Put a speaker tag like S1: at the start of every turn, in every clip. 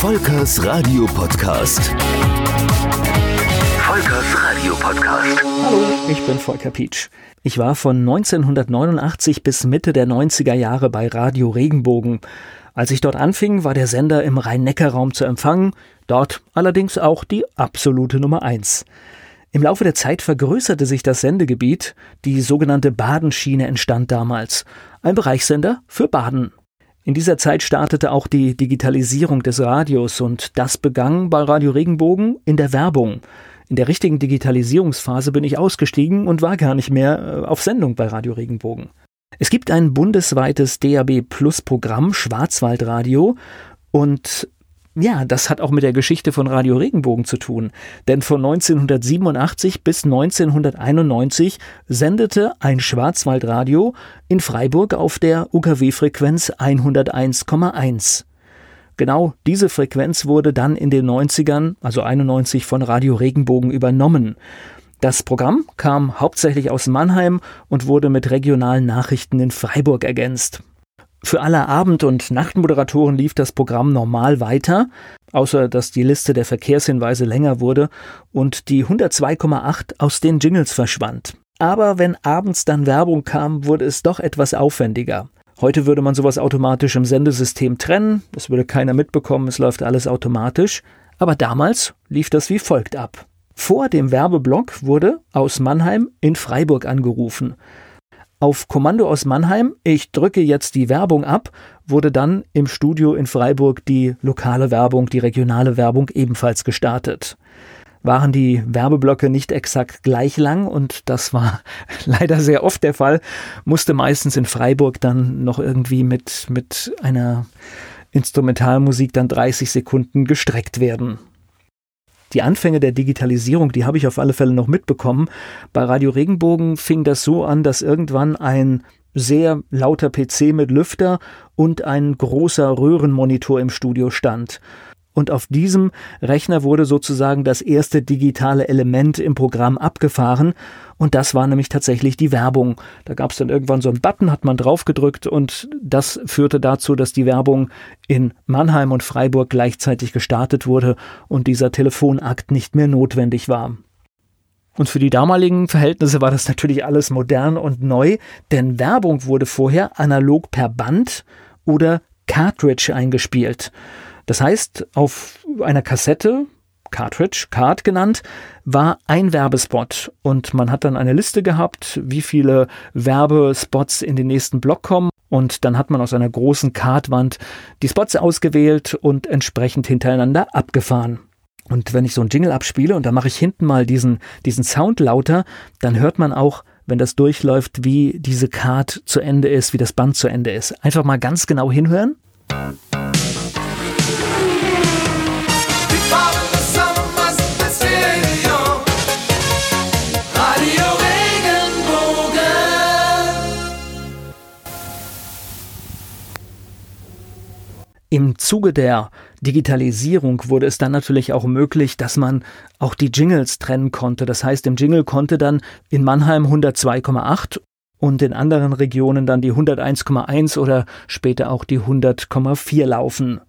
S1: Volkers Radio Podcast. Volkers Radio Podcast.
S2: Hallo, ich bin Volker Pietsch. Ich war von 1989 bis Mitte der 90er Jahre bei Radio Regenbogen. Als ich dort anfing, war der Sender im Rhein-Neckar-Raum zu empfangen, dort allerdings auch die absolute Nummer eins. Im Laufe der Zeit vergrößerte sich das Sendegebiet, die sogenannte Badenschiene entstand damals, ein Bereichssender für Baden. In dieser Zeit startete auch die Digitalisierung des Radios und das begann bei Radio Regenbogen in der Werbung. In der richtigen Digitalisierungsphase bin ich ausgestiegen und war gar nicht mehr äh, auf Sendung bei Radio Regenbogen. Es gibt ein bundesweites DAB Plus Programm Schwarzwaldradio und ja, das hat auch mit der Geschichte von Radio Regenbogen zu tun. Denn von 1987 bis 1991 sendete ein Schwarzwaldradio in Freiburg auf der UKW-Frequenz 101,1. Genau diese Frequenz wurde dann in den 90ern, also 91, von Radio Regenbogen übernommen. Das Programm kam hauptsächlich aus Mannheim und wurde mit regionalen Nachrichten in Freiburg ergänzt. Für alle Abend- und Nachtmoderatoren lief das Programm normal weiter, außer dass die Liste der Verkehrshinweise länger wurde und die 102,8 aus den Jingles verschwand. Aber wenn abends dann Werbung kam, wurde es doch etwas aufwendiger. Heute würde man sowas automatisch im Sendesystem trennen, das würde keiner mitbekommen, es läuft alles automatisch, aber damals lief das wie folgt ab. Vor dem Werbeblock wurde aus Mannheim in Freiburg angerufen. Auf Kommando aus Mannheim, ich drücke jetzt die Werbung ab, wurde dann im Studio in Freiburg die lokale Werbung, die regionale Werbung ebenfalls gestartet. Waren die Werbeblöcke nicht exakt gleich lang und das war leider sehr oft der Fall, musste meistens in Freiburg dann noch irgendwie mit, mit einer Instrumentalmusik dann 30 Sekunden gestreckt werden die Anfänge der Digitalisierung, die habe ich auf alle Fälle noch mitbekommen. Bei Radio Regenbogen fing das so an, dass irgendwann ein sehr lauter PC mit Lüfter und ein großer Röhrenmonitor im Studio stand. Und auf diesem Rechner wurde sozusagen das erste digitale Element im Programm abgefahren. Und das war nämlich tatsächlich die Werbung. Da gab es dann irgendwann so einen Button, hat man draufgedrückt und das führte dazu, dass die Werbung in Mannheim und Freiburg gleichzeitig gestartet wurde und dieser Telefonakt nicht mehr notwendig war. Und für die damaligen Verhältnisse war das natürlich alles modern und neu, denn Werbung wurde vorher analog per Band oder Cartridge eingespielt. Das heißt, auf einer Kassette, Cartridge, Card genannt, war ein Werbespot und man hat dann eine Liste gehabt, wie viele Werbespots in den nächsten Block kommen und dann hat man aus einer großen Cardwand die Spots ausgewählt und entsprechend hintereinander abgefahren. Und wenn ich so ein Jingle abspiele und dann mache ich hinten mal diesen, diesen Sound lauter, dann hört man auch, wenn das durchläuft, wie diese Card zu Ende ist, wie das Band zu Ende ist. Einfach mal ganz genau hinhören. Im Zuge der Digitalisierung wurde es dann natürlich auch möglich, dass man auch die Jingles trennen konnte. Das heißt, im Jingle konnte dann in Mannheim 102,8 und in anderen Regionen dann die 101,1 oder später auch die 100,4 laufen.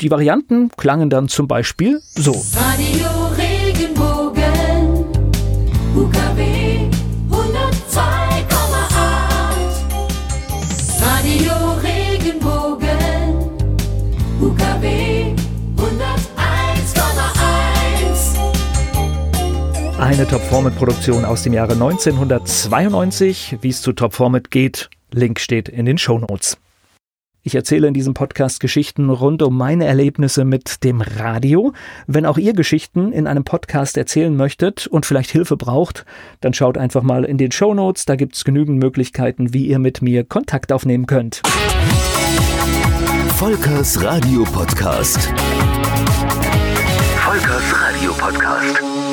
S2: Die Varianten klangen dann zum Beispiel so. Radio Eine Top-Format-Produktion aus dem Jahre 1992. Wie es zu Top-Format geht, Link steht in den Show Notes. Ich erzähle in diesem Podcast Geschichten rund um meine Erlebnisse mit dem Radio. Wenn auch ihr Geschichten in einem Podcast erzählen möchtet und vielleicht Hilfe braucht, dann schaut einfach mal in den Show Notes. Da gibt es genügend Möglichkeiten, wie ihr mit mir Kontakt aufnehmen könnt.
S1: Volkers Radio Podcast. Volkers Radio Podcast.